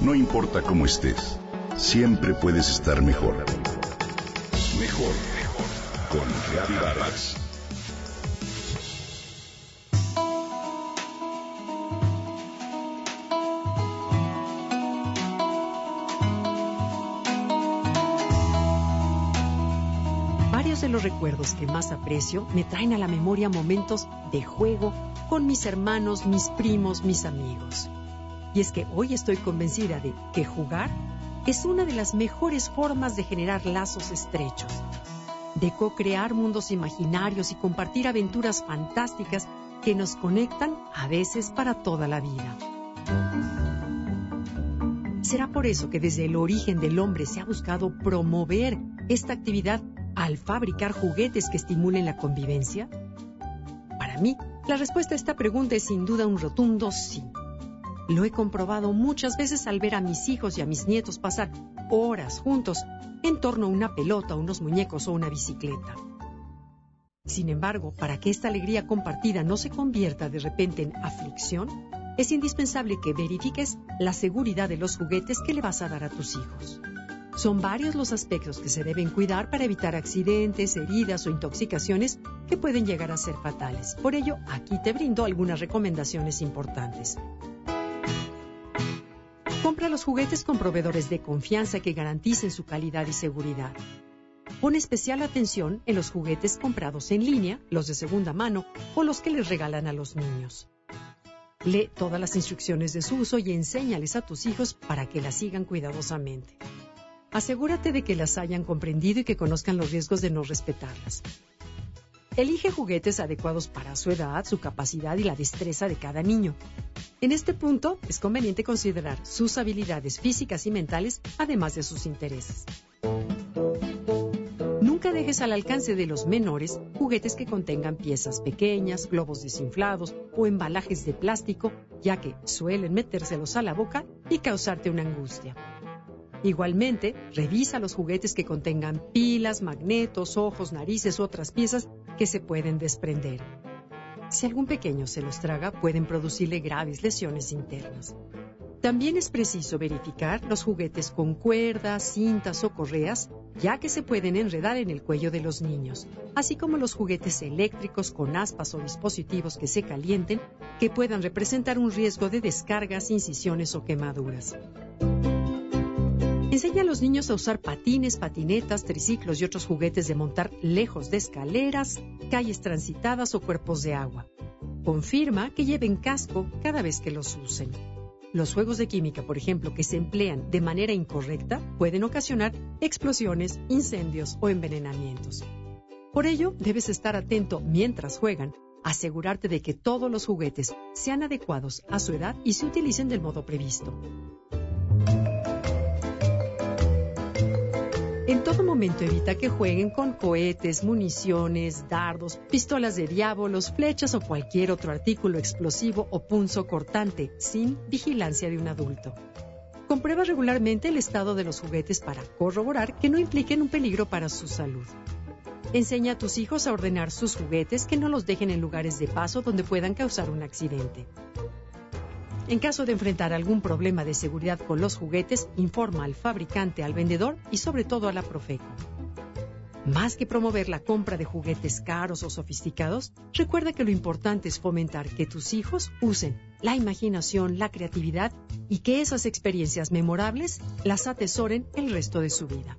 No importa cómo estés, siempre puedes estar mejor. Mejor, mejor. Con Vargas. Varios de los recuerdos que más aprecio me traen a la memoria momentos de juego con mis hermanos, mis primos, mis amigos. Y es que hoy estoy convencida de que jugar es una de las mejores formas de generar lazos estrechos, de co-crear mundos imaginarios y compartir aventuras fantásticas que nos conectan a veces para toda la vida. ¿Será por eso que desde el origen del hombre se ha buscado promover esta actividad al fabricar juguetes que estimulen la convivencia? Para mí, la respuesta a esta pregunta es sin duda un rotundo sí. Lo he comprobado muchas veces al ver a mis hijos y a mis nietos pasar horas juntos en torno a una pelota, unos muñecos o una bicicleta. Sin embargo, para que esta alegría compartida no se convierta de repente en aflicción, es indispensable que verifiques la seguridad de los juguetes que le vas a dar a tus hijos. Son varios los aspectos que se deben cuidar para evitar accidentes, heridas o intoxicaciones que pueden llegar a ser fatales. Por ello, aquí te brindo algunas recomendaciones importantes. Compra los juguetes con proveedores de confianza que garanticen su calidad y seguridad. Pon especial atención en los juguetes comprados en línea, los de segunda mano o los que les regalan a los niños. Lee todas las instrucciones de su uso y enséñales a tus hijos para que las sigan cuidadosamente. Asegúrate de que las hayan comprendido y que conozcan los riesgos de no respetarlas. Elige juguetes adecuados para su edad, su capacidad y la destreza de cada niño. En este punto es conveniente considerar sus habilidades físicas y mentales, además de sus intereses. Nunca dejes al alcance de los menores juguetes que contengan piezas pequeñas, globos desinflados o embalajes de plástico, ya que suelen metérselos a la boca y causarte una angustia. Igualmente, revisa los juguetes que contengan pilas, magnetos, ojos, narices u otras piezas que se pueden desprender. Si algún pequeño se los traga, pueden producirle graves lesiones internas. También es preciso verificar los juguetes con cuerdas, cintas o correas, ya que se pueden enredar en el cuello de los niños, así como los juguetes eléctricos con aspas o dispositivos que se calienten, que puedan representar un riesgo de descargas, incisiones o quemaduras. Enseña a los niños a usar patines, patinetas, triciclos y otros juguetes de montar lejos de escaleras, calles transitadas o cuerpos de agua. Confirma que lleven casco cada vez que los usen. Los juegos de química, por ejemplo, que se emplean de manera incorrecta, pueden ocasionar explosiones, incendios o envenenamientos. Por ello, debes estar atento mientras juegan, asegurarte de que todos los juguetes sean adecuados a su edad y se utilicen del modo previsto. En todo momento evita que jueguen con cohetes, municiones, dardos, pistolas de diábolos, flechas o cualquier otro artículo explosivo o punzo cortante, sin vigilancia de un adulto. Comprueba regularmente el estado de los juguetes para corroborar que no impliquen un peligro para su salud. Enseña a tus hijos a ordenar sus juguetes que no los dejen en lugares de paso donde puedan causar un accidente. En caso de enfrentar algún problema de seguridad con los juguetes, informa al fabricante, al vendedor y sobre todo a la Profeco. Más que promover la compra de juguetes caros o sofisticados, recuerda que lo importante es fomentar que tus hijos usen la imaginación, la creatividad y que esas experiencias memorables las atesoren el resto de su vida.